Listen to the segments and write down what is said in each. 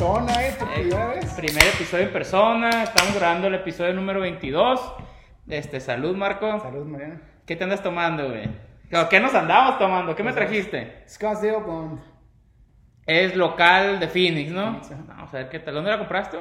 persona, ¿eh? Por primera vez. Primer episodio en persona, estamos grabando el episodio número 22. Este, salud, Marco. Salud, Mariana. ¿Qué te andas tomando, güey? ¿Qué nos andamos tomando? ¿Qué me trajiste? Scottsdale Blonde. Es local de Phoenix, ¿no? Vamos a ver qué tal. ¿Dónde la compraste?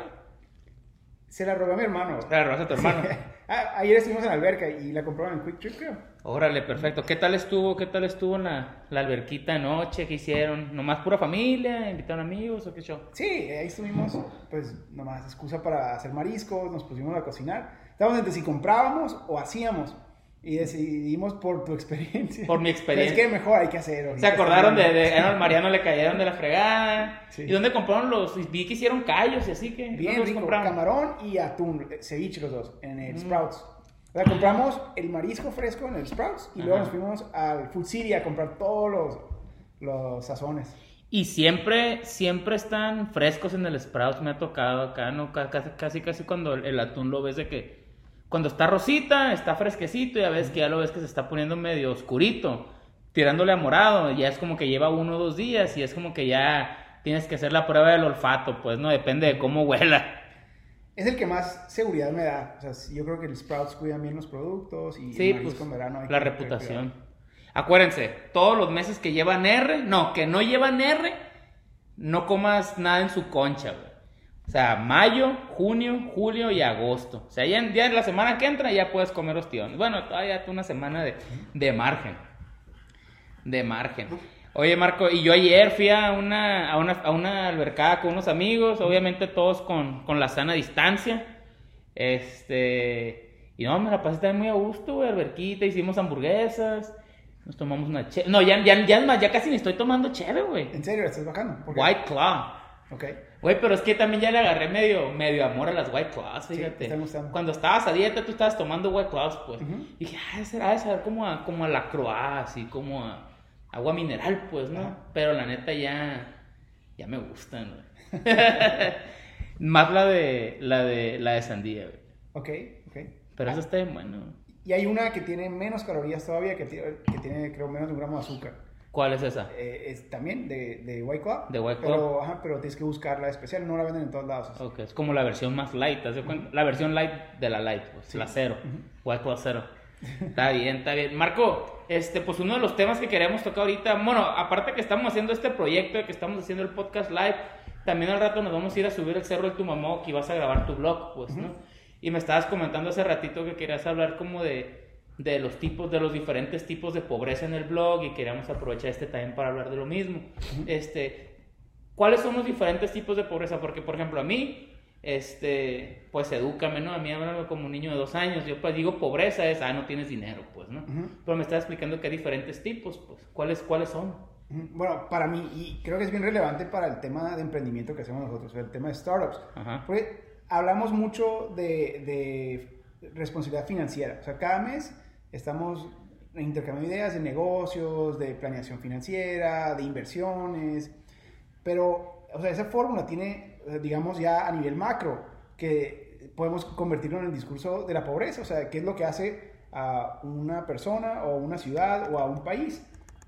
Se la robó a mi hermano. Se la robaste a tu hermano. Ah, ayer estuvimos en la alberca y la compraron en Quick Trip, creo. Órale, perfecto. ¿Qué tal estuvo? ¿Qué tal estuvo en la, la alberquita anoche? ¿Qué hicieron? ¿Nomás pura familia? ¿Invitaron amigos o qué show? Sí, ahí estuvimos, pues nomás excusa para hacer mariscos, nos pusimos a cocinar. Estábamos entre si comprábamos o hacíamos. Y decidimos por tu experiencia. Por mi experiencia. Es que mejor hay que hacer. Se acordaron de, de al Mariano le cayeron de la fregada. ¿Y dónde compraron los? Vi que hicieron callos y así que. Bien rico, camarón y atún, eh, ceviche los dos, en el Sprouts. O sea, compramos el marisco fresco en el Sprouts y luego nos fuimos al Food City a comprar todos los, los sazones. Y siempre, siempre están frescos en el Sprouts, me ha tocado acá, ¿no? Casi, casi, casi cuando el atún lo ves de que cuando está rosita, está fresquecito y a veces que ya lo ves que se está poniendo medio oscurito, tirándole a morado, ya es como que lleva uno o dos días y es como que ya tienes que hacer la prueba del olfato, pues no depende de cómo huela. Es el que más seguridad me da. O sea, yo creo que el Sprouts cuidan bien los productos y sí, pues, verano la reputación. Acuérdense, todos los meses que llevan R, no, que no llevan R, no comas nada en su concha, güey. O sea, mayo, junio, julio y agosto. O sea, ya en, la semana que entra ya puedes comer ostiones. Bueno, todavía una semana de, de margen. De margen. Oye, Marco, y yo ayer fui a una, a una, a una albercada con unos amigos, obviamente todos con, con, la sana distancia. Este. Y no, me la pasé también muy a gusto, güey, alberquita, hicimos hamburguesas. Nos tomamos una cheve. No, ya, ya, ya, ya casi ni estoy tomando cheve, güey. ¿En serio? ¿Estás bajando? White Claw. Ok. Güey, pero es que también ya le agarré medio, medio amor a las White Claws, fíjate. Cuando estabas a dieta, tú estabas tomando White Claws, pues. Y dije, ah, será de saber como a, como a la Croix, así como a agua mineral, pues, ¿no? Pero la neta ya, ya me gustan, güey. Más la de, la de, la de sandía, güey. Ok, ok. Pero eso está bien bueno. Y hay una que tiene menos calorías todavía, que tiene, que tiene creo, menos de un gramo de azúcar. ¿Cuál es esa? Eh, es también de, de Claw. De Claw. Pero, ajá, pero tienes que buscarla especial, no la venden en todos lados. Ok, es como la versión más light, ¿te La versión light de la light, pues, la cero. Claw cero. está bien, está bien. Marco, este, pues uno de los temas que queremos tocar ahorita, bueno, aparte que estamos haciendo este proyecto, que estamos haciendo el podcast live, también al rato nos vamos a ir a subir el cerro de tu mamá que vas a grabar tu blog, pues, ¿no? Y me estabas comentando hace ratito que querías hablar como de de los tipos, de los diferentes tipos de pobreza en el blog y queríamos aprovechar este también para hablar de lo mismo. Este, ¿cuáles son los diferentes tipos de pobreza? Porque, por ejemplo, a mí, este, pues edúcame, ¿no? A mí háblame como un niño de dos años. Yo pues digo pobreza es, ah, no tienes dinero, pues, ¿no? Pero me está explicando que hay diferentes tipos, pues, ¿cuáles, cuáles son? Bueno, para mí, y creo que es bien relevante para el tema de emprendimiento que hacemos nosotros, el tema de startups. Porque hablamos mucho de, de responsabilidad financiera. O sea, cada mes Estamos intercambiando ideas de negocios, de planeación financiera, de inversiones, pero, o sea, esa fórmula tiene, digamos, ya a nivel macro, que podemos convertirlo en el discurso de la pobreza, o sea, qué es lo que hace a una persona o una ciudad o a un país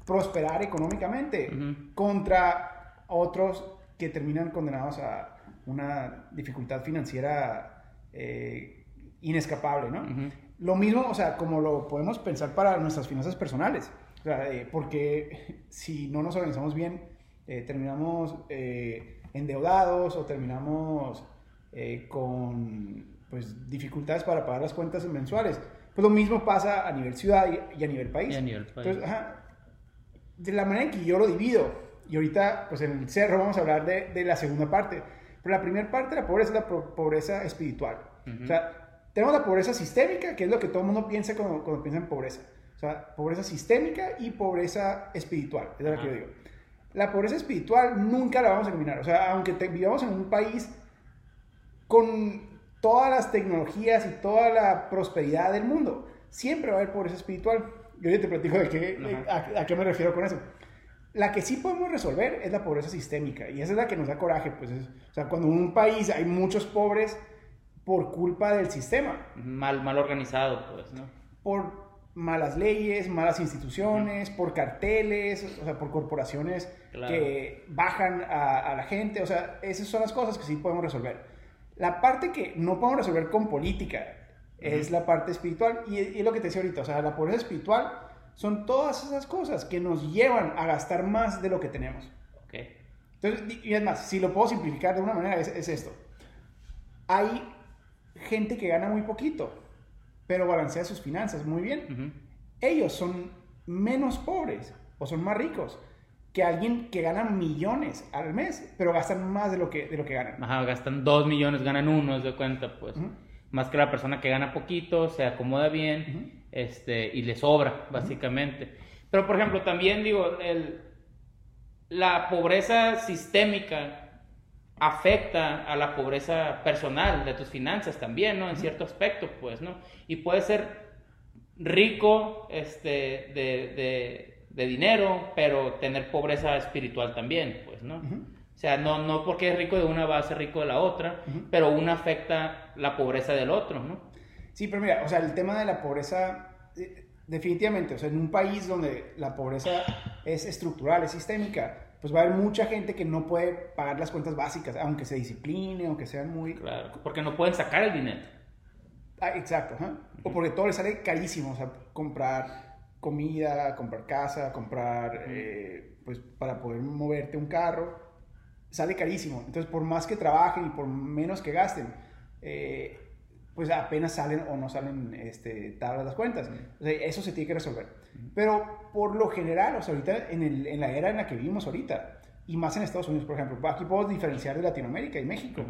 prosperar económicamente contra otros que terminan condenados a una dificultad financiera eh, inescapable, ¿no? Lo mismo, o sea, como lo podemos pensar para nuestras finanzas personales. O sea, eh, porque si no nos organizamos bien, eh, terminamos eh, endeudados o terminamos con pues, dificultades para pagar las cuentas mensuales. Pues lo mismo pasa a nivel ciudad y, a nivel país. Y a nivel país. Entonces, ajá, de la manera en que yo lo divido, y ahorita, pues en el cerro vamos a hablar de, de la segunda parte. Pero la primera parte de la pobreza es la pobreza espiritual. O sea, tenemos la pobreza sistémica, que es lo que todo el mundo piensa cuando, cuando piensa en pobreza. O sea, pobreza sistémica y pobreza espiritual. Es lo que yo digo. La pobreza espiritual nunca la vamos a eliminar. O sea, aunque vivamos en un país con todas las tecnologías y toda la prosperidad del mundo, siempre va a haber pobreza espiritual. Yo ya te platico de qué, a, qué me refiero con eso. La que sí podemos resolver es la pobreza sistémica y esa es la que nos da coraje. Pues o sea, cuando en un país hay muchos pobres, por culpa del sistema. Mal, mal organizado, pues, ¿no? Por malas leyes, malas instituciones, por carteles, o sea, por corporaciones que bajan a, la gente. O sea, esas son las cosas que sí podemos resolver. La parte que no podemos resolver con política es la parte espiritual. Y, es lo que te decía ahorita, o sea, la pobreza espiritual son todas esas cosas que nos llevan a gastar más de lo que tenemos. Okay. Entonces, y es más, si lo puedo simplificar de una manera, es, esto. Hay gente que gana muy poquito, pero balancea sus finanzas muy bien. Ellos son menos pobres o son más ricos que alguien que gana millones al mes, pero gastan más de lo que, de lo que ganan. Ajá, gastan dos millones, ganan uno, de cuenta, pues. Más que la persona que gana poquito, se acomoda bien este, y le sobra, básicamente. Pero, por ejemplo, también digo, el, la pobreza sistémica afecta a la pobreza personal de tus finanzas también, ¿no? En cierto aspecto, pues, ¿no? Y puede ser rico este, de, dinero, pero tener pobreza espiritual también, pues, ¿no? O sea, no, no porque es rico de una va a ser rico de la otra, pero una afecta la pobreza del otro, ¿no? Sí, pero mira, o sea, el tema de la pobreza eh, definitivamente, o sea, en un país donde la pobreza es estructural, es sistémica, pues va a haber mucha gente que no puede pagar las cuentas básicas, aunque se discipline, aunque sean muy... Claro, porque no pueden sacar el dinero. Ah, exacto, o porque todo les sale carísimo, o sea, comprar comida, comprar casa, comprar, eh, pues para poder moverte un carro, sale carísimo. Entonces, por más que trabajen y por menos que gasten, eh, pues apenas salen o no salen este, tablas las cuentas. eso se tiene que resolver. Pero por lo general, o sea, ahorita en, el, en, la era en la que vivimos ahorita, y más en Estados Unidos, por ejemplo, aquí puedo diferenciar de Latinoamérica y México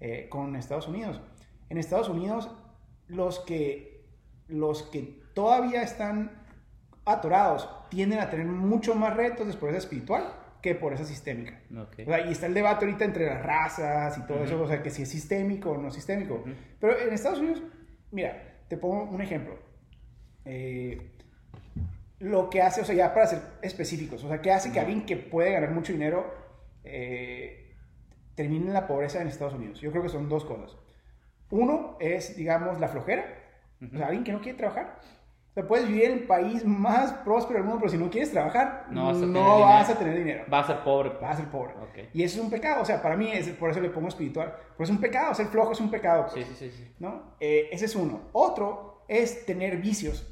eh, con Estados Unidos. En Estados Unidos, los que, los que todavía están atorados tienden a tener mucho más retos de pobreza espiritual que por esa sistémica. y está el debate ahorita entre las razas y todo eso, o sea, que si es sistémico o no sistémico. Pero en Estados Unidos, mira, te pongo un ejemplo. Eh, lo que hace, o sea, ya para ser específicos, o sea, ¿qué hace que alguien que puede ganar mucho dinero eh, termine en la pobreza en Estados Unidos? Yo creo que son dos cosas. Uno es, digamos, la flojera. O sea, alguien que no quiere trabajar puedes vivir en el país más próspero del mundo, pero si no quieres trabajar, no vas a, tener, dinero. Vas a ser pobre. Vas a ser pobre. Y eso es un pecado. O sea, para mí, es, por eso le pongo espiritual. Pero es un pecado. Ser flojo es un pecado. Pues, sí, sí, sí. ¿no? Eh, ese es uno. Otro es tener vicios.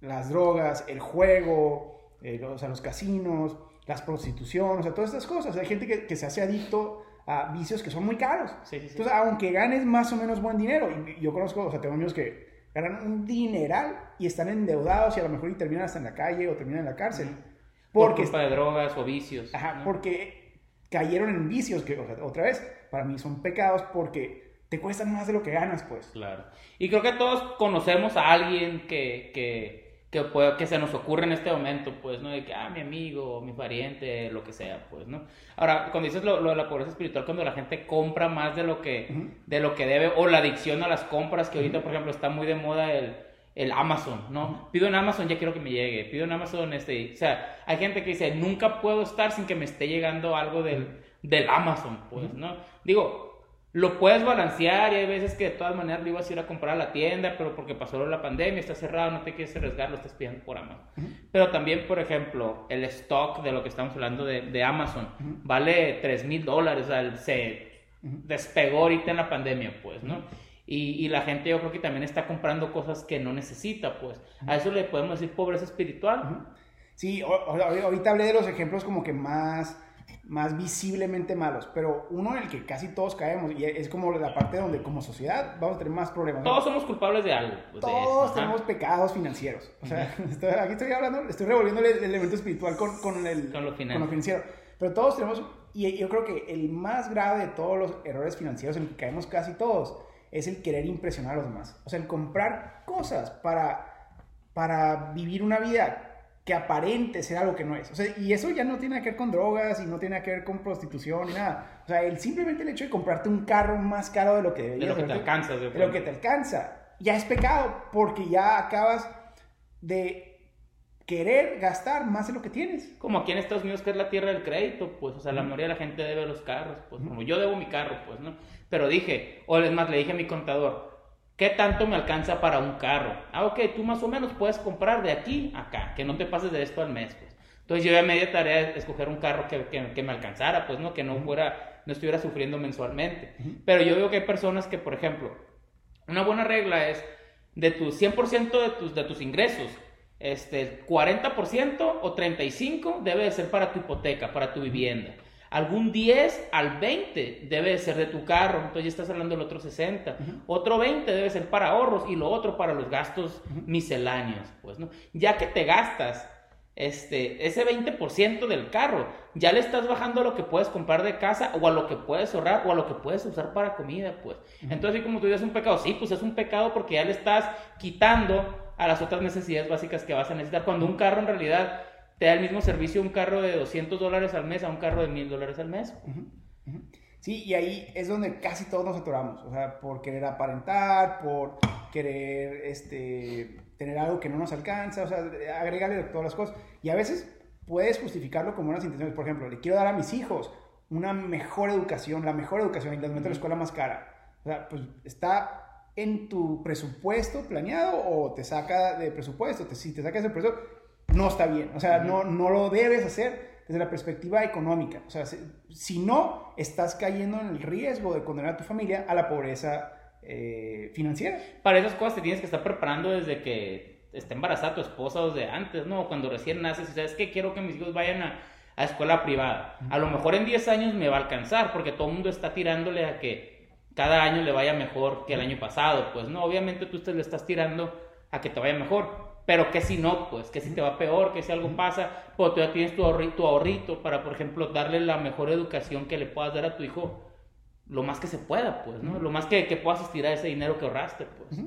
Las drogas, el juego, eh, o sea, los casinos, las prostituciones, o sea, todas estas cosas. Hay gente que, que se hace adicto a vicios que son muy caros. Entonces, aunque ganes más o menos buen dinero, y yo conozco, o sea, tengo amigos que ganan un dineral y están endeudados y a lo mejor y terminan hasta en la calle o terminan en la cárcel. Porque, Por culpa de drogas o vicios. Ajá, porque cayeron en vicios que, otra vez, para mí son pecados porque te cuestan más de lo que ganas, pues. Claro. Y creo que todos conocemos a alguien que, que que, que se nos ocurre en este momento, pues, ¿no? De que, ah, mi amigo, mi pariente, lo que sea, pues, ¿no? Ahora, cuando dices lo, de la pobreza espiritual, cuando la gente compra más de lo que, de lo que debe, o la adicción a las compras, que ahorita, por ejemplo, está muy de moda el, el Amazon, ¿no? Pido en Amazon, ya quiero que me llegue, pido en Amazon, este, o sea, hay gente que dice, nunca puedo estar sin que me esté llegando algo del, del Amazon, pues, ¿no? Digo, lo puedes balancear y hay veces que de todas maneras lo ibas a ir a comprar a la tienda, pero porque pasó la pandemia, está cerrado, no te quieres arriesgar, lo estás pidiendo por Amazon. Pero también, por ejemplo, el stock de lo que estamos hablando de, de Amazon vale 3 mil dólares, se despegó ahorita en la pandemia, pues, ¿no? Y, y, la gente yo creo que también está comprando cosas que no necesita, pues. A eso le podemos decir pobreza espiritual. Sí, ahorita hablé de los ejemplos como que más más visiblemente malos, pero uno en el que casi todos caemos y es como la parte donde como sociedad vamos a tener más problemas. Todos somos culpables de algo. Pues, todos tenemos pecados financieros. O sea, aquí estoy hablando, estoy revolviendo el elemento espiritual con, con, el, con lo, financiero. Pero todos tenemos, y yo creo que el más grave de todos los errores financieros en el que caemos casi todos es el querer impresionar a los demás. O sea, el comprar cosas para, para vivir una vida que aparente ser algo que no es. O sea, y eso ya no tiene que ver con drogas y no tiene que ver con prostitución ni nada. O sea, el, simplemente el hecho de comprarte un carro más caro de lo que deberías. De lo que te alcanza. De, lo que te alcanza. Ya es pecado porque ya acabas de querer gastar más de lo que tienes. Como aquí en Estados Unidos, que es la tierra del crédito, pues, o sea, la mayoría de la gente debe los carros, pues, como yo debo mi carro, pues, ¿no? Pero dije, o es más, le dije a mi contador, ¿Qué tanto me alcanza para un carro? Ah, ok, tú más o menos puedes comprar de aquí a acá, que no te pases de esto al mes, pues. Entonces yo ya media tarea escoger un carro que, que, me alcanzara, pues, ¿no? Que no fuera, no estuviera sufriendo mensualmente. Pero yo veo que hay personas que, por ejemplo, una buena regla es de tus 100% de tus, de tus ingresos, este, 40% o 35% debe de ser para tu hipoteca, para tu vivienda. Algún 10 al 20 debe de ser de tu carro, entonces ya estás hablando del otro 60. Otro 20 debe ser para ahorros y lo otro para los gastos misceláneos, pues, ¿no? Ya que te gastas este, ese 20% del carro, ya le estás bajando a lo que puedes comprar de casa o a lo que puedes ahorrar o a lo que puedes usar para comida, pues. Entonces, como tú dices, un pecado, sí, pues es un pecado porque ya le estás quitando a las otras necesidades básicas que vas a necesitar. Cuando un carro en realidad te da el mismo servicio un carro de 200 dólares al mes a un carro de 1000 dólares al mes. Sí, y ahí es donde casi todos nos atoramos, o sea, por querer aparentar, por querer este, tener algo que no nos alcanza, o sea, agregarle todas las cosas. Y a veces puedes justificarlo como unas intenciones, por ejemplo, le quiero dar a mis hijos una mejor educación, la mejor educación, y les meto a la escuela más cara. O sea, pues está en tu presupuesto planeado o te saca de presupuesto. si te sacas de presupuesto, no está bien. O sea, no, no lo debes hacer desde la perspectiva económica. O sea, si, no, estás cayendo en el riesgo de condenar a tu familia a la pobreza eh, financiera. Para esas cosas te tienes que estar preparando desde que esté embarazada tu esposa o desde antes, ¿no? Cuando recién naces y sabes que quiero que mis hijos vayan a, a escuela privada. A lo mejor en 10 años me va a alcanzar porque todo el mundo está tirándole a que cada año le vaya mejor que el año pasado. Pues no, obviamente tú te le estás tirando a que te vaya mejor. Pero que si no, pues, que si te va peor, que si algo pasa, pues tú ya tienes tu ahorrito, ahorrito para, por ejemplo, darle la mejor educación que le puedas dar a tu hijo lo más que se pueda, pues, ¿no? Lo más que, que puedas estirar ese dinero que ahorraste, pues.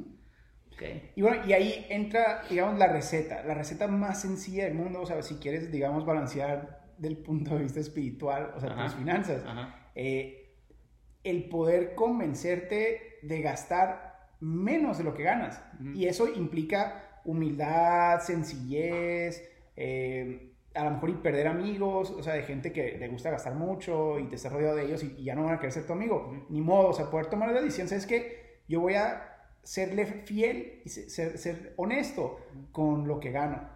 okay. Y bueno, y ahí entra, digamos, la receta, la receta más sencilla del mundo, o sea, si quieres, digamos, balancear del punto de vista espiritual, o sea, tus finanzas, eh, el poder convencerte de gastar menos de lo que ganas. Y eso implica humildad, sencillez, eh, a lo mejor y perder amigos, o sea, de gente que le gusta gastar mucho y te estás rodeado de ellos y, ya no van a querer ser tu amigo. Ni modo, o sea, poder tomar la decisión, ¿sabes qué? Yo voy a serle fiel y ser, ser honesto con lo que gano.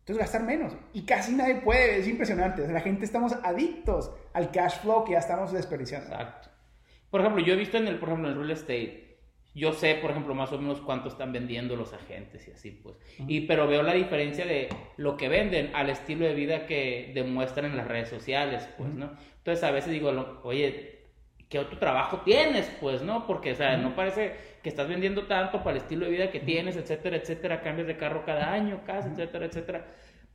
Entonces gastar menos. Y casi nadie puede, es impresionante. O sea, la gente estamos adictos al cash flow que ya estamos desperdiciando. Exacto. Por ejemplo, yo he visto en el, por ejemplo, en el real estate, yo sé, por ejemplo, más o menos cuánto están vendiendo los agentes y así, pues. Y, pero veo la diferencia de lo que venden al estilo de vida que demuestran en las redes sociales, pues, ¿no? Entonces, a veces digo, oye, ¿qué otro trabajo tienes, pues, no? Porque, o sea, no parece que estás vendiendo tanto para el estilo de vida que tienes, etcétera, etcétera, cambias de carro cada año, casa, etcétera, etcétera.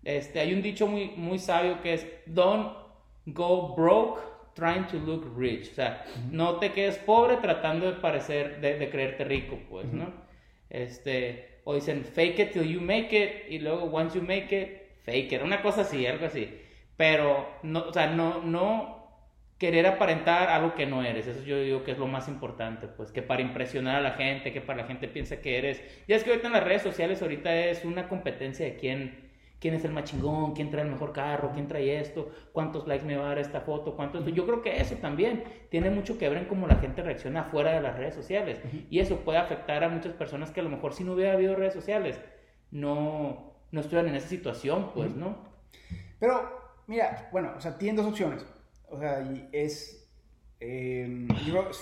Este, hay un dicho muy, muy sabio que es, don't go broke trying to look rich. O sea, no te quedes pobre tratando de parecer, de, creerte rico, pues, ¿no? Este, o dicen fake it till you make it y luego once you make it, fake it. Una cosa así, algo así. Pero, no, o sea, no, no querer aparentar algo que no eres. Eso yo digo que es lo más importante, pues, que para impresionar a la gente, que para la gente piense que eres. Ya es que ahorita en las redes sociales ahorita es una competencia de quién quién es el más chingón, quién trae el mejor carro, quién trae esto, cuántos likes me va a dar esta foto, cuánto esto. Yo creo que eso también tiene mucho que ver en cómo la gente reacciona fuera de las redes sociales. Y eso puede afectar a muchas personas que a lo mejor si no hubiera habido redes sociales, no, no estuvieran en esa situación, pues, ¿no? Pero, mira, bueno, o sea, tienen dos opciones. O sea, es... Eh,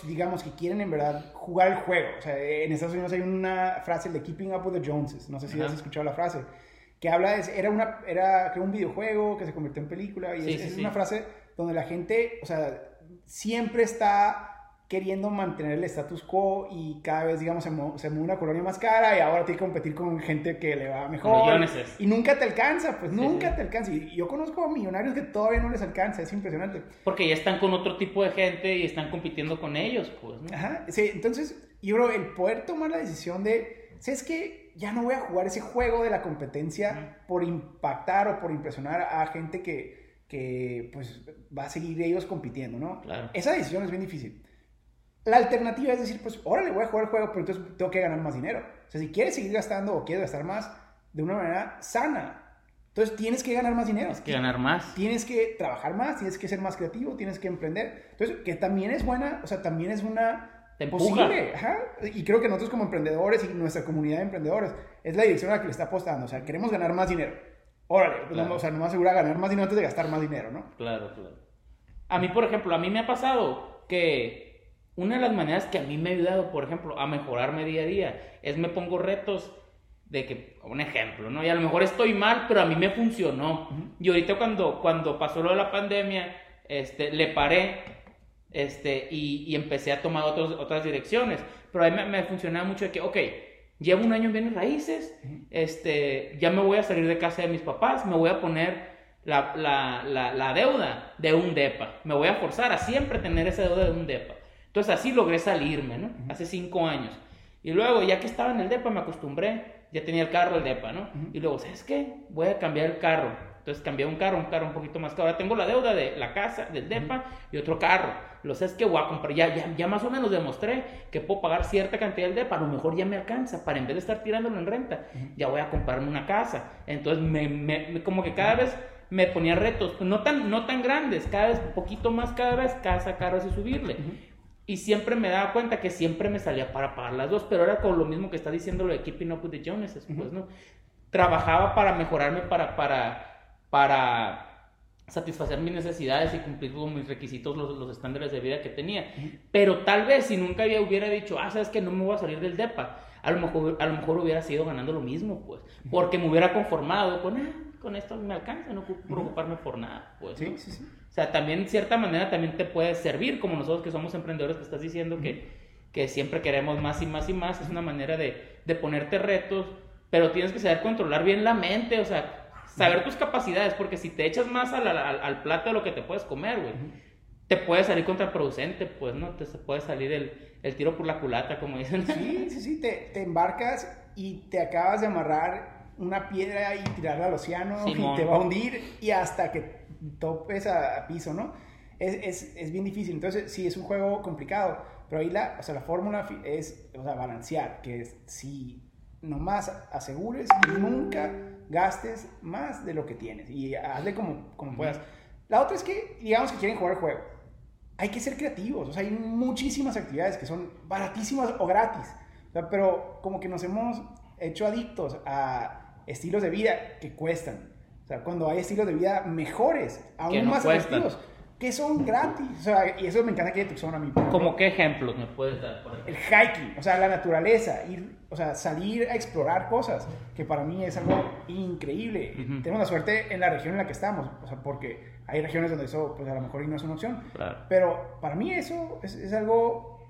digamos que quieren en verdad jugar el juego. O sea, en Estados Unidos hay una frase de Keeping Up with the Joneses. No sé si has escuchado la frase que habla de, era una, era un videojuego que se convirtió en película y es, una frase donde la gente, o sea, siempre está queriendo mantener el status quo y cada vez, digamos, se, mueve una colonia más cara y ahora tiene que competir con gente que le va mejor. Y nunca te alcanza, pues nunca te alcanza. Y yo conozco a millonarios que todavía no les alcanza, es impresionante. Porque ya están con otro tipo de gente y están compitiendo con ellos, pues. Ajá, sí, entonces yo creo el poder tomar la decisión de, ¿sabes qué? Ya no voy a jugar ese juego de la competencia por impactar o por impresionar a gente que, que pues va a seguir ellos compitiendo, ¿no? Esa decisión es bien difícil. La alternativa es decir, pues ahora le voy a jugar el juego, pero entonces tengo que ganar más dinero. O sea, si quieres seguir gastando o quieres gastar más de una manera sana, entonces tienes que ganar más dinero. Tienes que ganar más. Tienes que trabajar más, tienes que ser más creativo, tienes que emprender. Entonces, que también es buena, o sea, también es una te empuja. Posible, ajá. Y creo que nosotros como emprendedores y nuestra comunidad de emprendedores es la dirección a la que le está apostando. O sea, queremos ganar más dinero. Órale, pues o sea, no me asegura ganar más dinero antes de gastar más dinero, ¿no? Claro, claro. A mí, por ejemplo, a mí me ha pasado que una de las maneras que a mí me ha ayudado, por ejemplo, a mejorarme día a día, es me pongo retos de que, un ejemplo, ¿no? Y a lo mejor estoy mal, pero a mí me funcionó. Y ahorita cuando, cuando pasó lo de la pandemia, este, le paré este, y, empecé a tomar otras direcciones. Pero a mí me, me funcionaba mucho de que, ok, llevo un año en bienes raíces, este, ya me voy a salir de casa de mis papás, me voy a poner la, la, la, deuda de un DEPA, me voy a forzar a siempre tener esa deuda de un DEPA. Entonces así logré salirme, ¿no? Hace cinco años. Y luego, ya que estaba en el DEPA, me acostumbré, ya tenía el carro, el DEPA, ¿no? Y luego, ¿sabes qué? Voy a cambiar el carro. Entonces cambié un carro, un carro un poquito más caro. Ahora tengo la deuda de la casa, del DEPA y otro carro. Lo sé es que voy a comprar, ya, ya, ya más o menos demostré que puedo pagar cierta cantidad del DEPA, a lo mejor ya me alcanza, para en vez de estar tirándolo en renta, ya voy a comprarme una casa. Entonces, me, me, como que cada vez me ponía retos, no tan, no tan grandes, cada vez un poquito más, cada vez, casa, carro, así subirle. Y siempre me daba cuenta que siempre me salía para pagar las dos, pero era con lo mismo que está diciendo lo de Keeping Up with the Joneses, pues, ¿no? Trabajaba para mejorarme, para, para, para satisfacer mis necesidades y cumplir con mis requisitos, los, los, estándares de vida que tenía. Pero tal vez si nunca había, hubiera dicho, ah, sabes que no me voy a salir del DEPA, a lo mejor, a lo mejor hubiera sido ganando lo mismo, pues, porque me hubiera conformado con, ah, con esto me alcanza, no preocuparme por nada, pues. Sí, sí, sí. O sea, también, cierta manera, también te puede servir, como nosotros que somos emprendedores, que estás diciendo que, que siempre queremos más y más y más, es una manera de, de ponerte retos, pero tienes que saber controlar bien la mente, o sea, saber tus capacidades, porque si te echas más al, al, plato de lo que te puedes comer, güey, te puede salir contraproducente, pues, ¿no? Te puede salir el, el tiro por la culata, como dicen. Sí, sí, sí, te, te, embarcas y te acabas de amarrar una piedra y tirarla al océano y te va a hundir y hasta que topes a, piso, ¿no? Es, es, es, bien difícil, entonces sí, es un juego complicado, pero ahí la, o sea, la fórmula es, o sea, balancear, que es si nomás asegures y nunca gastes más de lo que tienes y hazle como, como puedas. La otra es que, digamos que quieren jugar el juego. Hay que ser creativos, o sea, hay muchísimas actividades que son baratísimas o gratis, pero como que nos hemos hecho adictos a estilos de vida que cuestan. O sea, cuando hay estilos de vida mejores, aún más atractivos que son gratis. O sea, y eso me encanta que Tucson a mí. ¿Cómo qué ejemplos me puedes dar? Por el hiking, o sea, la naturaleza, ir, o sea, salir a explorar cosas, que para mí es algo increíble. Tenemos la suerte en la región en la que estamos, o sea, porque hay regiones donde eso, pues a lo mejor no es una opción. Pero para mí eso es, es, algo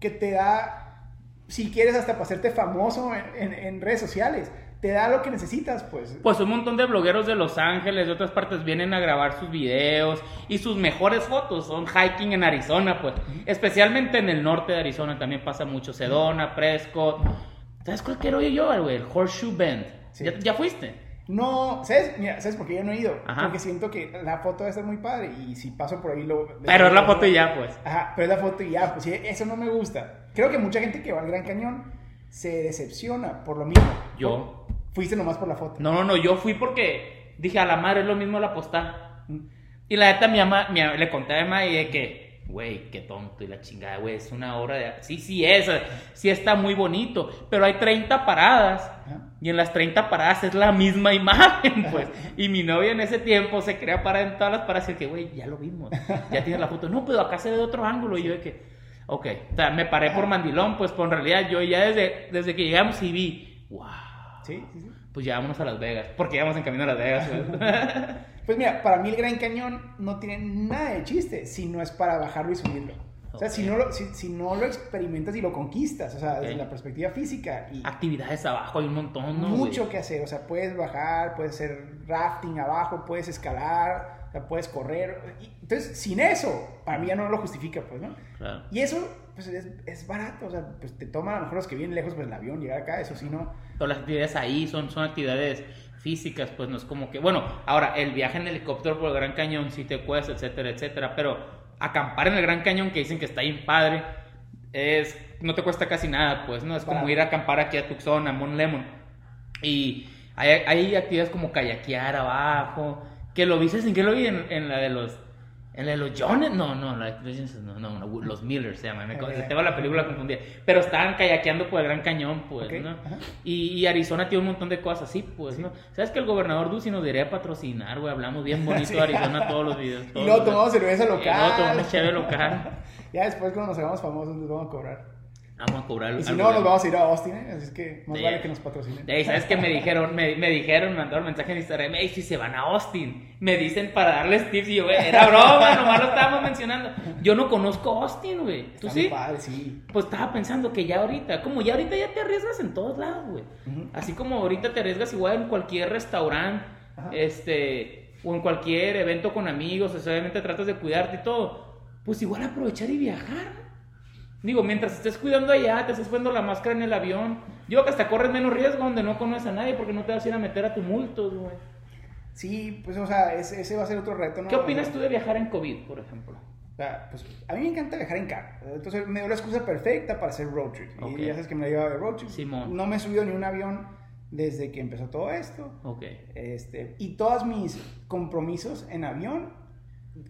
que te da, si quieres, hasta para hacerte famoso en, en redes sociales te da lo que necesitas, pues. Pues un montón de blogueros de Los Ángeles, de otras partes, vienen a grabar sus videos y sus mejores fotos son hiking en Arizona, pues. Especialmente en el norte de Arizona también pasa mucho. Sedona, Prescott. ¿Sabes cuál quiero ir yo, güey? El Horseshoe Bend. ¿Ya, fuiste? No, ¿sabes? Mira, ¿sabes por qué yo no he ido? Porque siento que la foto debe ser muy padre y si paso por ahí lo... Pero es la foto y ya, pues. Ajá, pero es la foto y ya, pues sí, eso no me gusta. Creo que mucha gente que va al Gran Cañón se decepciona por lo mismo. Yo. Fuiste nomás por la foto. No, no, no, yo fui porque dije a la madre es lo mismo la postal. Y la neta, mi mamá, le conté a mi mamá y de que, güey, qué tonto y la chingada, güey, es una obra de. Sí, sí es, sí está muy bonito, pero hay 30 paradas y en las 30 paradas es la misma imagen, pues. y mi novia en ese tiempo se crea para en todas las paradas y que, güey, ya lo vimos, ya tienes la foto. No, pero acá se ve de otro ángulo y yo de que. Ok, o sea, me paré por mandilón, pues, pues en realidad yo ya desde, desde que llegamos y vi, wow, Sí, sí, sí. Pues ya vámonos a Las Vegas, porque ya vamos en camino a Las Vegas. pues mira, para mí el Gran Cañón no tiene nada de chiste si no es para bajarlo y subirlo. O sea, si no, lo, si, no lo experimentas y lo conquistas, o sea, desde la perspectiva física. Y Actividades abajo, hay un montón, ¿no? Mucho que hacer, o sea, puedes bajar, puedes hacer rafting abajo, puedes escalar, sea, puedes correr. Entonces, sin eso, para mí ya no lo justifica, pues, ¿no? Claro. Y eso, pues, es, es, barato, o sea, pues te toma a lo mejor los que vienen lejos, pues el avión, llegar acá, eso sí, ¿no? Todas las actividades ahí son, son actividades físicas, pues no es como que, bueno, ahora el viaje en helicóptero por el Gran Cañón sí te cuesta, etcétera, etcétera, pero acampar en el Gran Cañón, que dicen que está bien padre, es, no te cuesta casi nada, pues, ¿no? Es como ir a acampar aquí a Tucson, a Mon Lemon. Y hay, actividades como kayakear abajo, que lo viste sin que lo vi en, la de los ¿En de los Jones? No, no, no, no, los Miller se llaman. tengo la película confundida. Pero estaban kayakeando por el Gran Cañón, pues, ¿no? Y, Arizona tiene un montón de cosas así, pues, ¿no? ¿Sabes que el gobernador Ducey nos debería patrocinar, güey? Hablamos bien bonito de Arizona todos los videos. y luego tomamos cerveza local. Y luego tomamos chévere local. ya después, cuando nos hagamos famosos, nos vamos a cobrar. Vamos a cobrar. Y si no, nos vamos a ir a Austin, ¿eh? Así es que más vale que nos patrocinen. ¿Sabes qué me dijeron? Me, me dijeron, me mandaron mensaje en Instagram. Ey, si se van a Austin. Me dicen para darles tips. Y yo, güey, era broma, nomás lo estábamos mencionando. Yo no conozco Austin, güey. ¿Tú sí? Padre, sí? Pues estaba pensando que ya ahorita, como ya ahorita ya te arriesgas en todos lados, güey. Así como ahorita te arriesgas igual en cualquier restaurante, este, o en cualquier evento con amigos, obviamente tratas de cuidarte y todo. Pues igual aprovechar y viajar. Digo, mientras estés cuidando allá, te estás poniendo la máscara en el avión. Yo que hasta corres menos riesgo donde no conoces a nadie porque no te vas a ir a meter a tumultos, güey. Sí, pues, o sea, ese, va a ser otro reto, ¿no? ¿Qué opinas tú de viajar en COVID, por ejemplo? O sea, pues a mí me encanta viajar en carro. Entonces me dio la excusa perfecta para hacer road trip. Y ya sabes que me la llevaba de road trip. Simón. No me he subido ni un avión desde que empezó todo esto. Ok. Este, y todos mis compromisos en avión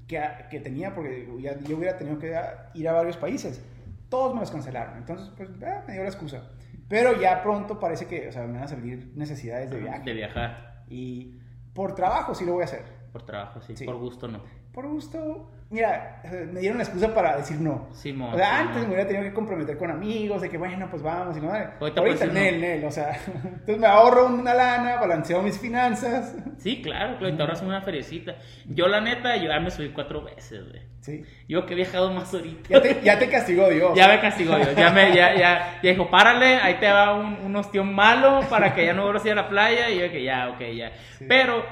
que, que tenía, porque ya, yo hubiera tenido que ir a varios países todos me los cancelaron. Entonces, pues, eh, me dio la excusa. Pero ya pronto parece que, o sea, me van a salir necesidades de viaje. De viajar. Y por trabajo sí lo voy a hacer. Por trabajo, sí. Por gusto no. Por gusto, mira, me dieron la excusa para decir no. Simón, o sea, antes me hubiera tenido que comprometer con amigos, de que bueno, pues vamos y no. Ahorita, ahorita Nel, Nel, o sea, entonces me ahorro una lana, balanceo mis finanzas. Sí, claro, claro, te ahorras una feriecita. Yo, la neta, yo ya me subí cuatro veces, güey. Sí. Yo que he viajado más ahorita. Ya te, ya te castigó Dios. ya me castigó Dios. Ya, me, ya, ya, ya dijo, párale, ahí te va un, un ostión malo para que ya no vuelvas a ir a la playa. Y yo que ya, ok, ya. Pero,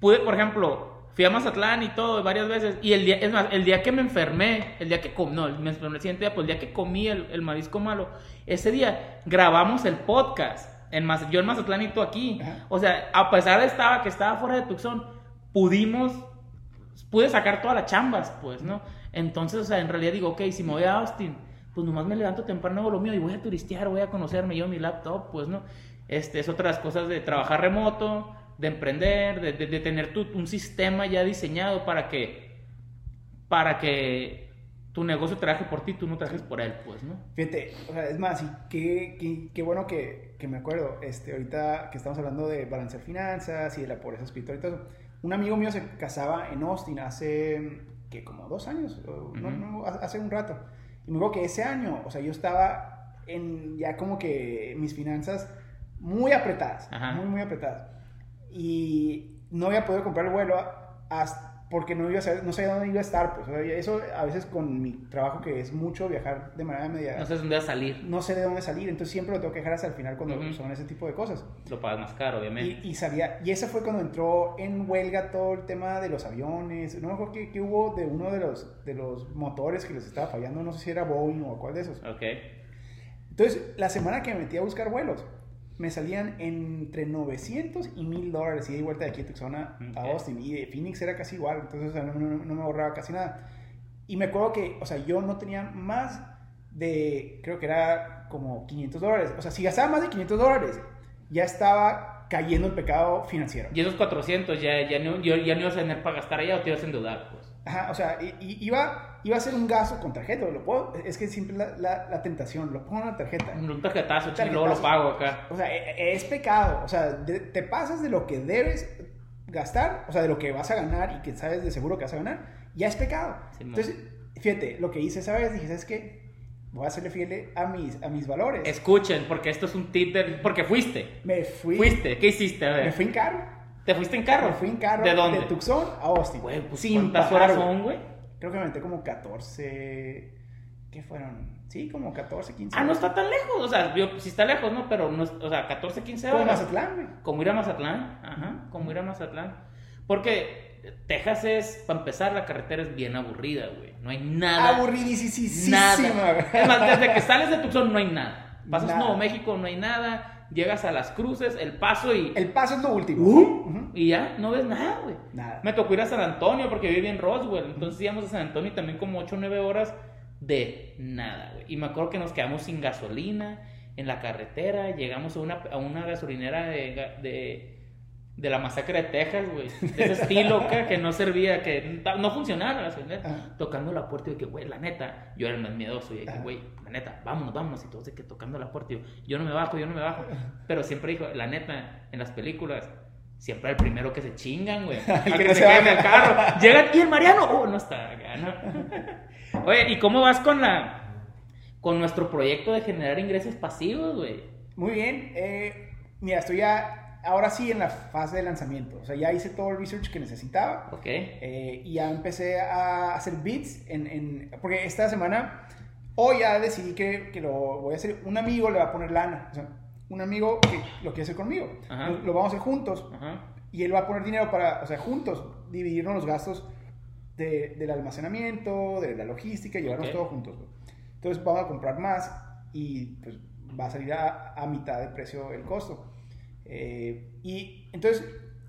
pude, por ejemplo, Fui a Mazatlán y todo varias veces. Y el día, es más, el día que me enfermé, el día que comí, no, me enfermé el siguiente día, pues el día que comí el, el marisco malo, ese día grabamos el podcast. En yo en Mazatlán y tú aquí. O sea, a pesar de estaba, que estaba fuera de Tucson, pudimos, pude sacar todas las chambas, pues, ¿no? Entonces, o sea, en realidad digo, ok, si me voy a Austin, pues nomás me levanto temprano, hago lo mío y voy a turistear, voy a conocerme yo mi laptop, pues, ¿no? Este, es otras cosas de trabajar remoto, de emprender, de, de, tener tu, un sistema ya diseñado para que, para que tu negocio trabaje por ti, tú no trabajes por él, pues, ¿no? Fíjate, o sea, es más, y qué, qué, bueno que, que, me acuerdo, este, ahorita que estamos hablando de balancear finanzas y de la pobreza espiritual y todo eso, un amigo mío se casaba en Austin hace, que como dos años, no, no, hace un rato, y me dijo que ese año, o sea, yo estaba en ya como que mis finanzas muy apretadas, muy, muy apretadas y no había podido comprar el vuelo hasta porque no iba a saber, no sabía dónde iba a estar, pues eso a veces con mi trabajo que es mucho viajar de manera media. No sé dónde va a salir. No sé de dónde salir, entonces siempre lo tengo que dejar hasta el final cuando son ese tipo de cosas. Lo pagas más caro, obviamente. Y, y sabía, y ese fue cuando entró en huelga todo el tema de los aviones, no me acuerdo qué, hubo de uno de los, de los motores que les estaba fallando, no sé si era Boeing o cuál de esos. Ok. Entonces, la semana que me metí a buscar vuelos, me salían entre 900 y 1000 dólares y de vuelta de aquí a Tucson a Austin. Y de Phoenix era casi igual, entonces no, me ahorraba casi nada. Y me acuerdo que, o sea, yo no tenía más de, creo que era como 500 dólares. O sea, si gastaba más de 500 dólares, ya estaba cayendo el pecado financiero. Y esos 400 ya, ya, no, ya no ibas a tener para gastar allá o te ibas a endeudar, pues. Ajá, o sea, iba, iba a ser un gasto con tarjeta, lo puedo, es que siempre la, la, tentación, lo pongo en la tarjeta. Un tarjetazo, y luego lo pago acá. O sea, e, e, es, pecado, o sea, te pasas de lo que debes gastar, o sea, de lo que vas a ganar y que sabes de seguro que vas a ganar, ya es pecado. Entonces, fíjate, lo que hice esa vez, dije, ¿sabes qué? Voy a serle fiel a mis, a mis valores. Escuchen, porque esto es un tip de... Porque fuiste. Me fui. ¿Fuiste? ¿Qué hiciste? A ver. Me fui en carro. ¿Te fuiste en carro? Me fui en carro. ¿De dónde? De Tucson a Austin. Güey, pues ¿cuántas horas son, güey? Creo que me metí como 14. ¿Qué fueron? Sí, como 14, 15 Ah, no está tan lejos. O sea, yo, sí está lejos, ¿no? Pero, no, o sea, 14, 15 horas. Como Mazatlán, güey. Como ir a Mazatlán. Ajá, como ir a Mazatlán. Porque Texas es, para empezar, la carretera es bien aburrida, güey. No hay nada. Aburridísima. Nada. Es más, desde que sales de Tucson no hay nada. Pasas Nuevo México, no hay nada llegas a las cruces, el paso y... El paso es lo último. Uh, y ya, no ves nada, güey. Nada. Me tocó ir a San Antonio porque viví en Roswell. Entonces íbamos a San Antonio también como 8 o 9 horas de nada, güey. Y me acuerdo que nos quedamos sin gasolina en la carretera. Llegamos a una, a una gasolinera de, de de la masacre de Texas, güey. De ese estilo que, que no servía, que no funcionaba. Tocando la puerta y de que, güey, la neta, yo era el más miedoso. Y dije, güey, la neta, vámonos, vámonos. Y todos de que tocando la puerta. Y yo, yo no me bajo, yo no me bajo. Pero siempre dijo, la neta, en las películas, siempre el primero que se chingan, güey. el que, se, quede en el carro. Llegan y el Mariano, oh, no está acá, ¿no? Oye, ¿y cómo vas con la. con nuestro proyecto de generar ingresos pasivos, güey? Muy bien. Eh, mira, estoy ya ahora sí en la fase de lanzamiento. O sea, ya hice todo el research que necesitaba. Ok. Eh, y ya empecé a hacer bits en, en, porque esta semana, hoy ya decidí que, que, lo voy a hacer. Un amigo le va a poner lana. O sea, un amigo que lo quiere hacer conmigo. Lo, vamos a hacer juntos. Y él va a poner dinero para, o sea, juntos, dividirnos los gastos de, del almacenamiento, de la logística, llevarnos todo juntos. Entonces vamos a comprar más y pues va a salir a, a mitad de precio el costo. Eh, y entonces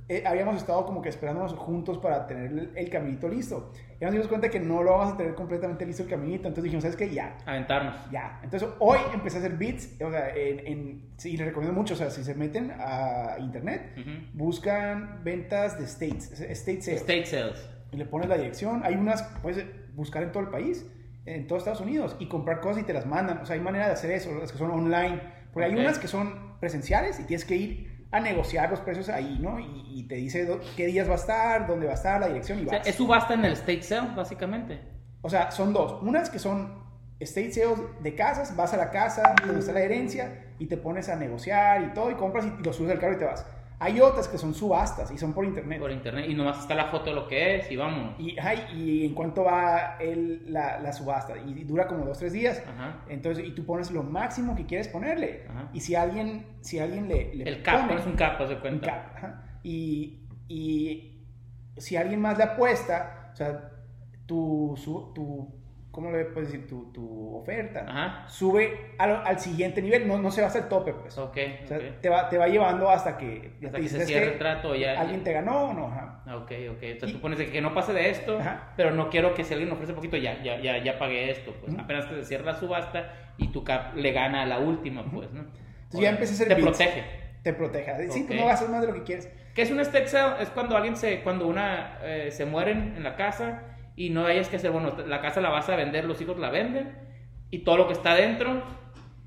eh, habíamos estado como que esperándonos juntos para tener el, caminito listo. Y nos dimos cuenta que no lo vamos a tener completamente listo el caminito. Entonces dijimos, ¿sabes qué? Ya. Aventarnos. Ya. Entonces hoy empecé a hacer beats. O sea, en, sí, les recomiendo mucho. O sea, si se meten a internet, buscan ventas de states. State sales. State sales. Y le pones la dirección. Hay unas, puedes buscar en todo el país, en todos Estados Unidos, y comprar cosas y te las mandan. O sea, hay manera de hacer eso, las que son online. Porque hay unas que son presenciales y tienes que ir a negociar los precios ahí, ¿no? Y, te dice qué días va a estar, dónde va a estar, la dirección y va. O sea, es subasta en el state sale, básicamente. O sea, son dos. Unas que son state sales de casas, vas a la casa donde está la herencia y te pones a negociar y todo y compras y, lo subes al carro y te vas. Hay otras que son subastas y son por internet. Por internet. Y nomás está la foto de lo que es y vamos. Y, y en cuánto va el, la, la, subasta. Y dura como dos, tres días. Entonces, y tú pones lo máximo que quieres ponerle. Y si alguien, si alguien le, le El cap, pones un cap, se cuenta. Un cap. Y, y si alguien más le apuesta, o sea, tu, su, tu ¿cómo le puedes decir? Tu, tu oferta, sube al, al, siguiente nivel, no, no se va hasta el tope, pues. Ok. O sea, Te, va, te va llevando hasta que, hasta que se cierre el trato ya. ¿Alguien te ganó o no? Ajá. Ok, ok. O sea, tú pones de que no pase de esto, pero no quiero que si alguien ofrece poquito, ya, ya, ya, ya pagué esto, pues. Apenas que se cierra la subasta y tu cap le gana a la última, pues, ¿no? Entonces ya empecé a hacer Te protege. Te protege. Sí, tú no gastas más de lo que quieres. ¿Qué es un estate sale? Es cuando alguien se, cuando una eh, se mueren en la casa y no hayas que hacer, bueno, la casa la vas a vender, los hijos la venden y todo lo que está dentro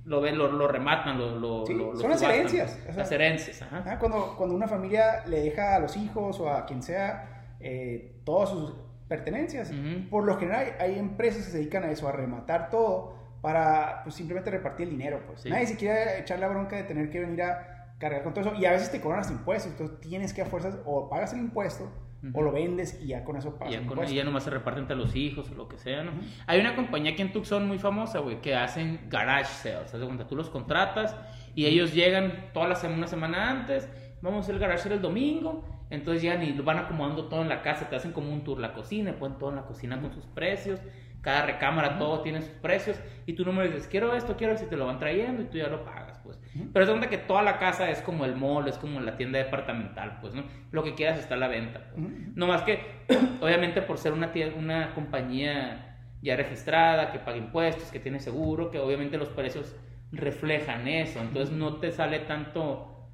lo ven, lo, rematan, lo, lo, son las herencias. las herencias, ajá. Cuando, cuando una familia le deja a los hijos o a quien sea eh, todas sus pertenencias, por lo general hay, empresas que se dedican a eso, a rematar todo para pues, simplemente repartir el dinero. Pues. Nadie se quiere echar la bronca de tener que venir a cargar con todo eso y a veces te cobran los impuestos, entonces tienes que a fuerzas o pagas el impuesto o lo vendes y ya con eso pagas. Y ya, con, ya nomás se reparte entre los hijos o lo que sea, ¿no? Hay una compañía aquí en Tucson muy famosa, güey, que hacen garage sales. ¿Sabes cuenta? Tú los contratas y ellos llegan toda la semana, una semana antes. Vamos a hacer el garage sale el domingo. Entonces ya y van acomodando todo en la casa. Te hacen como un tour la cocina, ponen todo en la cocina con sus precios. Cada recámara, todo tiene sus precios. Y tú no me dices, quiero esto, quiero esto, y te lo van trayendo y tú ya lo pagas. Pero es donde que toda la casa es como el mall, es como la tienda departamental, pues, ¿no? Lo que quieras está a la venta. Pues. No más que, obviamente, por ser una, una compañía ya registrada, que paga impuestos, que tiene seguro, que obviamente los precios reflejan eso. Entonces no te sale tanto,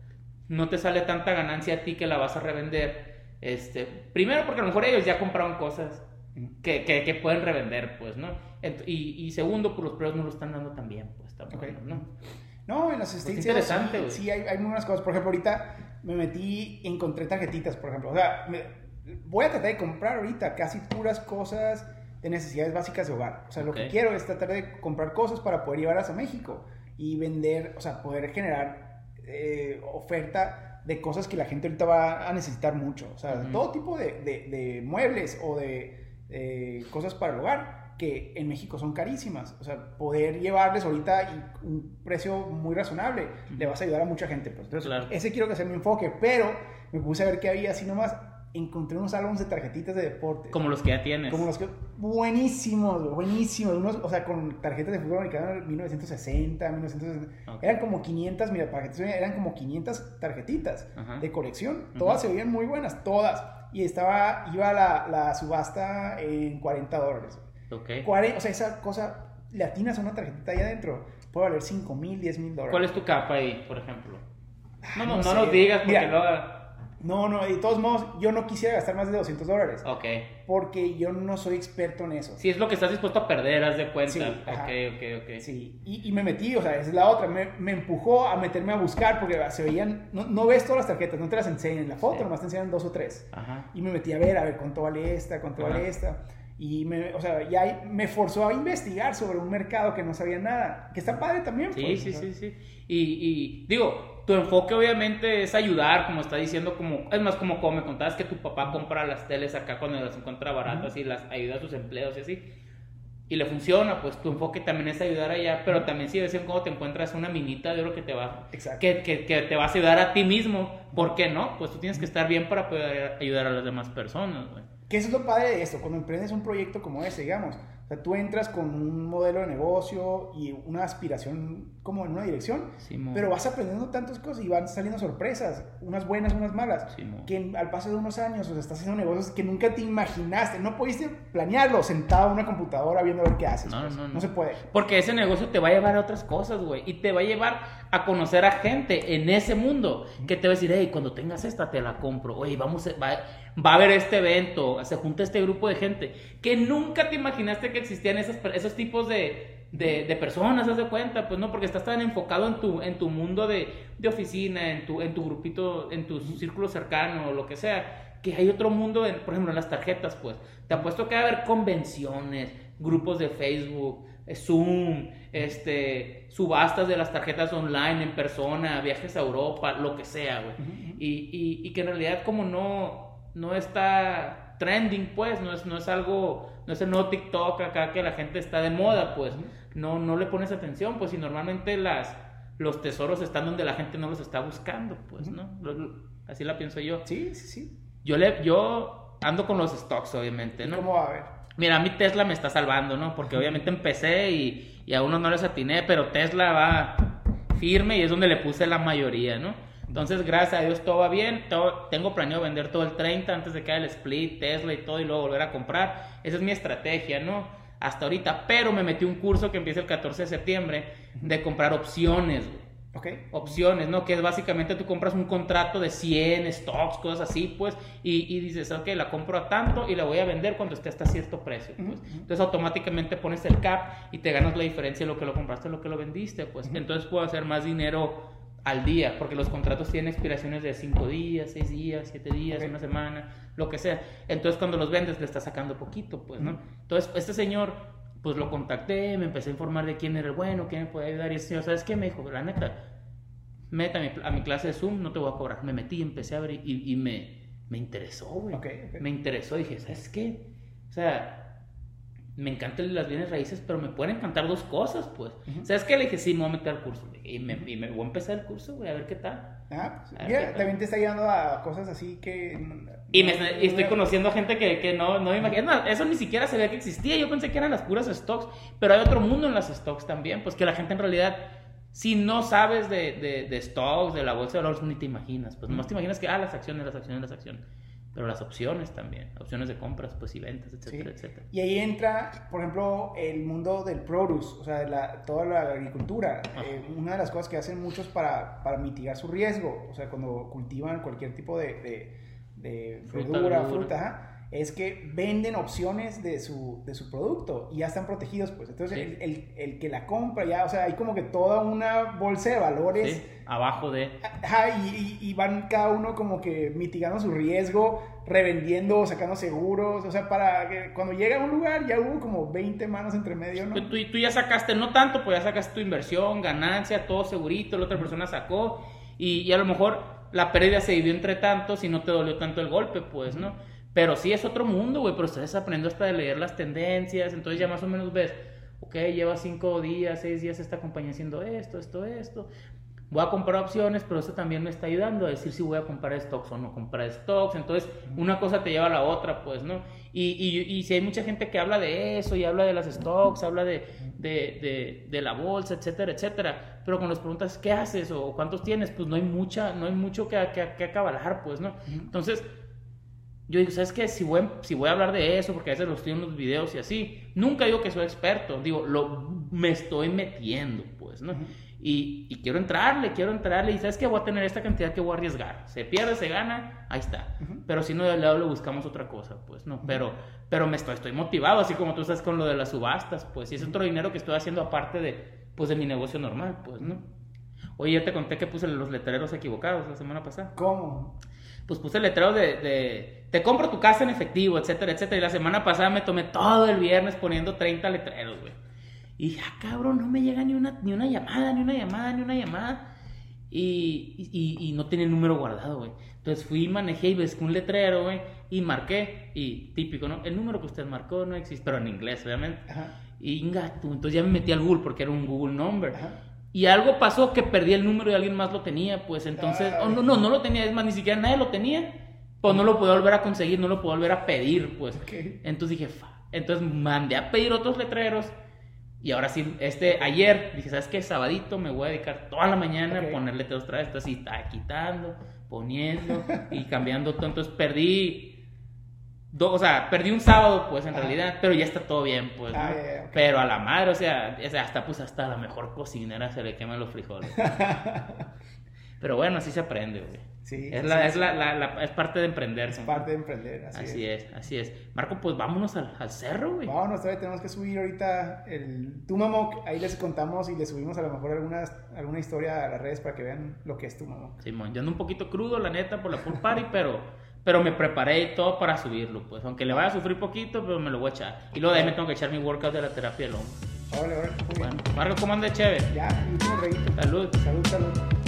no te sale tanta ganancia a ti que la vas a revender. Este, primero porque a lo mejor ellos ya compraron cosas que, que, pueden revender, pues, ¿no? Y, y, segundo, por pues, los precios no lo están dando tan bien, pues, también, ¿no? No, en las pues interesante, sí, hay, hay, muy buenas cosas. Por ejemplo, ahorita me metí y encontré tarjetitas, por ejemplo. O sea, voy a tratar de comprar ahorita casi puras cosas de necesidades básicas de hogar. O sea, lo que quiero es tratar de comprar cosas para poder llevarlas a México y vender, o sea, poder generar eh, oferta de cosas que la gente ahorita va a necesitar mucho. O sea, todo tipo de, de, de, muebles o de eh, cosas para el hogar que en México son carísimas. O sea, poder llevarles ahorita un precio muy razonable le vas a ayudar a mucha gente. Pues. Entonces, ese quiero que sea mi enfoque, pero me puse a ver qué había así nomás. Encontré unos álbumes de tarjetitas de deporte. Como los que ya tienes. Como los que. Buenísimos, buenísimos. Unos, o sea, con tarjetas de fútbol americano de 1960, 1960. Eran como 500, mira, para que eran como 500 tarjetitas de colección. Todas se veían muy buenas, todas. Y estaba, iba la, la subasta en 40 dólares. Okay. o sea, esa cosa, le atinas a una tarjetita ahí adentro, puede valer 5 mil, 10 mil dólares. ¿Cuál es tu capa ahí, por ejemplo? No, no, no, nos digas porque Mira, No, no, de todos modos, yo no quisiera gastar más de 200 dólares. Ok. Porque yo no soy experto en eso. Sí, es lo que estás dispuesto a perder, haz de cuenta. Sí, ok, ajá. ok, ok. Sí, y, y me metí, o sea, esa es la otra, me, me empujó a meterme a buscar porque se veían, no, no ves todas las tarjetas, no te las enseñan en la foto, Sí. nomás te enseñan dos o tres. Ajá. Y me metí a ver, a ver cuánto vale esta, cuánto Ajá. vale esta. Y me, o sea, ya me forzó a investigar sobre un mercado que no sabía nada, que está padre también. Sí, pues, sí, sí, sí. Y, y digo, tu enfoque obviamente es ayudar, como está diciendo, como es más como, como me contabas que tu papá compra las teles acá cuando las encuentra baratas y las ayuda a sus empleos y así. Y le funciona, pues tu enfoque también es ayudar allá, pero también si de vez en cuando te encuentras una minita de oro que te va, que, que, que te vas a ayudar a ti mismo, ¿por qué no? Pues tú tienes que estar bien para poder ayudar a las demás personas, güey. Que eso es lo padre de esto, cuando emprendes un proyecto como ese, digamos. O sea, tú entras con un modelo de negocio y una aspiración como en una dirección, Simón. pero vas aprendiendo tantas cosas y van saliendo sorpresas, unas buenas, unas malas, que al paso de unos años, o sea, estás haciendo negocios que nunca te imaginaste, no pudiste planearlo sentado en una computadora viendo a ver qué haces. No, pues. no, no. se puede. Porque ese negocio te va a llevar a otras cosas, güey. Y te va a llevar a conocer a gente en ese mundo que te va a decir, hey, cuando tengas esta te la compro. Oye, vamos, a- va, va a haber este evento, se junta este grupo de gente que nunca te imaginaste que existían esas, esos tipos de, de, de personas, haz de cuenta, pues no, porque estás tan enfocado en tu, en tu mundo de, de oficina, en tu, en tu grupito, en tu círculo cercano o lo que sea, que hay otro mundo, en, por ejemplo, en las tarjetas, pues. Te apuesto que va a haber convenciones, grupos de Facebook, eh, Zoom, este, subastas de las tarjetas online, en persona, viajes a Europa, lo que sea, güey. y, y, y que en realidad como no, no está trending, pues, no es, no es algo, no es el nuevo TikTok acá que la gente está de moda, pues, no, no le pones atención, pues, y normalmente las, los tesoros están donde la gente no los está buscando, pues, ¿no? Así la pienso yo. Sí, sí, sí. Yo, le, yo ando con los stocks, obviamente, ¿no? ¿Cómo va a ver? Mira, a mí Tesla me está salvando, ¿no? Porque obviamente empecé y, y a unos no les atiné, pero Tesla va firme y es donde le puse la mayoría, ¿no? Entonces, gracias a Dios, todo va bien. todo- tengo planeado vender todo el 30 antes de que haga el split, Tesla y todo, y luego volver a comprar. Esa es mi estrategia, ¿no? Hasta ahorita. Pero me metí un curso que empieza el 14 de septiembre de comprar opciones, güey ¿Ok? opciones, ¿no? Que es básicamente tú compras un contrato de 100 stocks, cosas así, pues, y, y dices, ok, la compro a tanto y la voy a vender cuando esté hasta cierto precio, pues. Entonces automáticamente pones el cap y te ganas la diferencia de lo que lo compraste, lo que lo vendiste, pues. Entonces puedo hacer más dinero al día, porque los contratos tienen expiraciones de 5 días, 6 días, 7 días, Ok. una semana, lo que sea. Entonces cuando los vendes le estás sacando poquito, pues, ¿no? Entonces este señor, pues lo contacté, me empecé a informar de quién era el bueno, quién me podía ayudar, y ese señor, ¿sabes qué? Me dijo, la neta, meta a mi, clase de Zoom, no te voy a cobrar. Me metí, empecé a ver y, y me, me interesó, güey. Ok, ok. Me interesó, dije, ¿sabes qué? O sea, me encantan las bienes raíces, pero me pueden encantar dos cosas, pues. ¿Sabes qué? Le dije, sí, me voy a meter al curso. Y me, y me voy a empezar el curso, güey, a ver qué tal. Ah, pues, también te está ayudando a cosas así que... Y, me, y estoy conociendo gente que, que no, no me imagino. No, eso ni siquiera sabía que existía. Yo pensé que eran las puras stocks. Pero hay otro mundo en las stocks también. Pues que la gente en realidad, si no sabes de, de, de stocks, de la bolsa de valores, ni te imaginas. Pues nomás te imaginas que, ah, las acciones, las acciones, las acciones. Pero las opciones también. Opciones de compras, pues y ventas, etcétera, Sí. etcétera. Y ahí entra, por ejemplo, el mundo del produce, o sea, de la, toda la agricultura. Eh, una de las cosas que hacen muchos para, para mitigar su riesgo, o sea, cuando cultivan cualquier tipo de, de, de Fruta, verdura, verdura. fruta, ajá, es que venden opciones de su, de su producto y ya están protegidos, pues. Entonces, Sí. el, el, el que la compra ya, o sea, hay como que toda una bolsa de valores. Sí, Abajo de. Ajá, y, y- van cada uno como que mitigando su riesgo, revendiendo, sacando seguros, o sea, para que cuando llega a un lugar ya hubo como 20 manos entre medio, ¿no? Tú, tú ya sacaste, no tanto, pues ya sacaste tu inversión, ganancia, todo segurito, la otra persona sacó y, y a lo mejor la pérdida se vivió entre tantos y no te dolió tanto el golpe, pues, ¿no? Pero sí es otro mundo, güey, pero ustedes aprendiendo hasta de leer las tendencias, entonces ya más o menos ves, ok, lleva cinco días, seis días esta compañía haciendo esto, esto, esto. Voy a comprar opciones, pero eso también me está ayudando a decir si voy a comprar stocks o no comprar stocks. Entonces, una cosa te lleva a la otra, pues, ¿no? Y, y, y si hay mucha gente que habla de eso y habla de las stocks, habla de, de, de, de la bolsa, etcétera, etcétera. Pero cuando les preguntas qué haces o cuántos tienes, pues no hay mucha, no hay mucho que, que, que acabalar, pues, ¿no? Entonces, yo digo, ¿sabes qué? Si voy, si voy a hablar de eso, porque a veces lo estoy en los videos y así, nunca digo que soy experto, digo, lo, me estoy metiendo, pues, ¿no? Y, y, quiero entrarle, quiero entrarle. Y sabes que voy a tener esta cantidad que voy a arriesgar. Se pierde, se gana, ahí está. Pero si no, de lado le buscamos otra cosa, pues no. Pero, pero me estoy, estoy motivado, así como tú estás con lo de las subastas, pues. Y es otro dinero que estoy haciendo aparte de, pues, de mi negocio normal, pues, ¿no? Oye, ya te conté que puse los letreros equivocados la semana pasada. ¿Cómo? Pues puse el letrero de, de, te compro tu casa en efectivo, etcétera, etcétera. Y la semana pasada me tomé todo el viernes poniendo 30 letreros, güey. Y dije, ah, cabrón, no me llega ni una, ni una llamada, ni una llamada, ni una llamada. Y, y, y no el número guardado, güey. Entonces fui, manejé y ves un letrero, güey, y marqué. Y típico, ¿no? El número que usted marcó no existe, pero en inglés, obviamente. Ajá. Y ingato, entonces ya me metí al Google porque era un Google Number. Ajá. Y algo pasó que perdí el número y alguien más lo tenía, pues entonces, oh, no, no, no lo tenía, es más, ni siquiera nadie lo tenía. Pues no lo puedo volver a conseguir, no lo puedo volver a pedir, pues. Entonces dije, Fa. entonces mandé a pedir otros letreros y ahora sí, este, ayer dije, ¿sabes qué? Sabadito me voy a dedicar toda la mañana a ponerle todos otra vez. Entonces, está quitando, poniendo y cambiando todo. Entonces, perdí, o sea, perdí un sábado, pues, en realidad, pero ya está todo bien, pues, ah, Pero a la madre, o sea, hasta, pues, hasta la mejor cocinera se le queman los frijoles. pero bueno, así se aprende, güey. Sí, es, la, es, la, la, es parte de emprender. Es parte de emprender, así, así es. Así es, Marco, pues vámonos al, al cerro, güey. Vámonos, todavía tenemos que subir ahorita el Tumamoc. Ahí les contamos y les subimos a lo mejor algunas, alguna historia a las redes para que vean lo que es Tumamoc. Simón, yo ando un poquito crudo, la neta, por la full party, pero, pero me preparé todo para subirlo, pues. Aunque le vaya a sufrir poquito, pero me lo voy a echar. Y luego de ahí me tengo que echar mi workout de la terapia del hombro. Órale, órale, Bueno, Marco, ¿cómo anda chévere? Ya, último reguito. Salud. Salud, salud.